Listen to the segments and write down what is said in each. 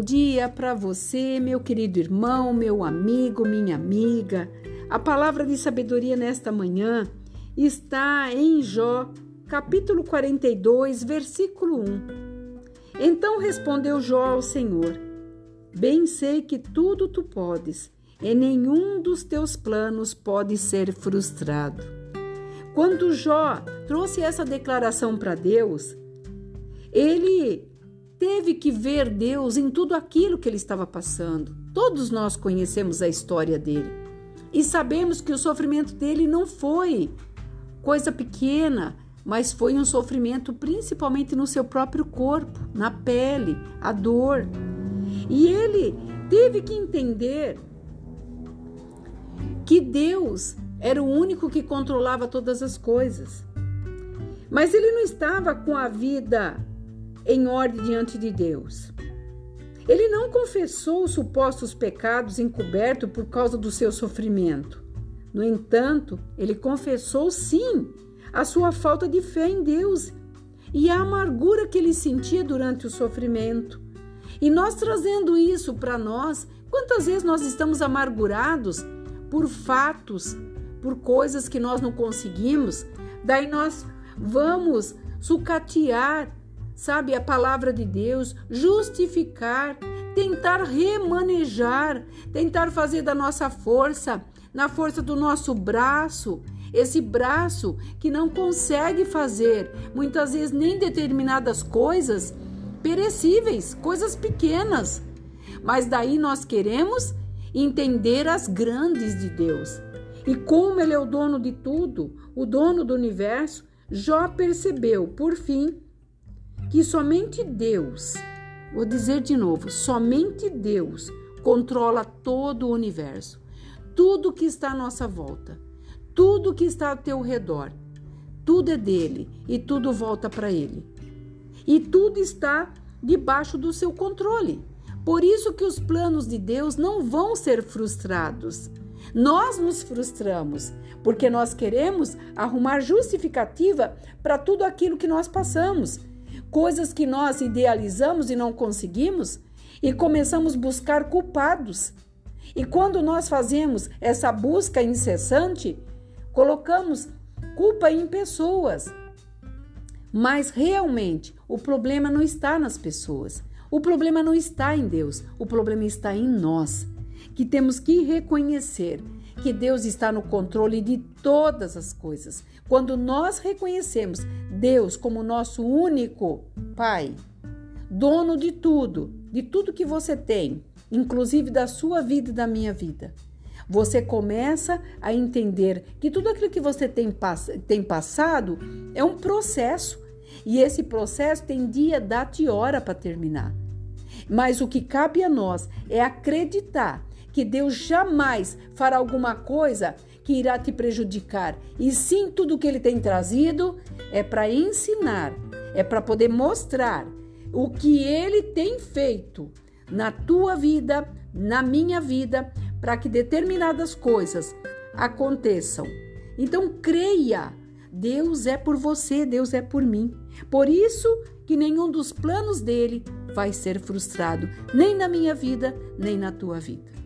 dia para você, meu querido irmão, meu amigo, minha amiga. A palavra de sabedoria nesta manhã está em Jó, capítulo 42, versículo 1. Então respondeu Jó ao Senhor: Bem sei que tudo tu podes, e nenhum dos teus planos pode ser frustrado. Quando Jó trouxe essa declaração para Deus, ele teve que ver Deus em tudo aquilo que ele estava passando. Todos nós conhecemos a história dele e sabemos que o sofrimento dele não foi coisa pequena, mas foi um sofrimento principalmente no seu próprio corpo, na pele, a dor. E ele teve que entender que Deus era o único que controlava todas as coisas. Mas ele não estava com a vida em ordem diante de Deus. Ele não confessou os supostos pecados encobertos por causa do seu sofrimento. No entanto, ele confessou sim a sua falta de fé em Deus e a amargura que ele sentia durante o sofrimento. E nós trazendo isso para nós, quantas vezes nós estamos amargurados por fatos, por coisas que nós não conseguimos, daí nós vamos sucatear sabe, a palavra de Deus, justificar, tentar remanejar, tentar fazer da nossa força, na força do nosso braço, esse braço que não consegue fazer muitas vezes nem determinadas coisas perecíveis, coisas pequenas. Mas daí nós queremos entender as grandes de Deus. E como ele é o dono de tudo, o dono do universo, Jó percebeu, por fim, que somente Deus, vou dizer de novo, somente Deus controla todo o universo, tudo que está à nossa volta, tudo que está ao teu redor, tudo é dele e tudo volta para ele. E tudo está debaixo do seu controle. Por isso que os planos de Deus não vão ser frustrados. Nós nos frustramos porque nós queremos arrumar justificativa para tudo aquilo que nós passamos coisas que nós idealizamos e não conseguimos e começamos a buscar culpados. E quando nós fazemos essa busca incessante, colocamos culpa em pessoas. Mas realmente o problema não está nas pessoas. O problema não está em Deus. O problema está em nós, que temos que reconhecer que Deus está no controle de todas as coisas. Quando nós reconhecemos Deus como nosso único Pai, dono de tudo, de tudo que você tem, inclusive da sua vida e da minha vida, você começa a entender que tudo aquilo que você tem, tem passado é um processo. E esse processo tem dia, data e hora para terminar. Mas o que cabe a nós é acreditar que Deus jamais fará alguma coisa que irá te prejudicar. E sim, tudo que ele tem trazido é para ensinar, é para poder mostrar o que ele tem feito na tua vida, na minha vida, para que determinadas coisas aconteçam. Então creia, Deus é por você, Deus é por mim. Por isso que nenhum dos planos dele vai ser frustrado, nem na minha vida, nem na tua vida.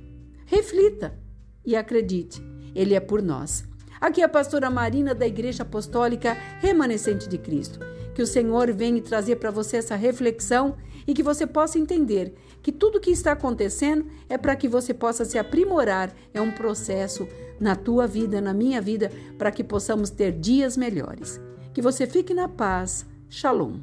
Reflita e acredite, Ele é por nós. Aqui é a pastora Marina da Igreja Apostólica Remanescente de Cristo. Que o Senhor venha trazer para você essa reflexão e que você possa entender que tudo que está acontecendo é para que você possa se aprimorar, é um processo na tua vida, na minha vida, para que possamos ter dias melhores. Que você fique na paz. Shalom.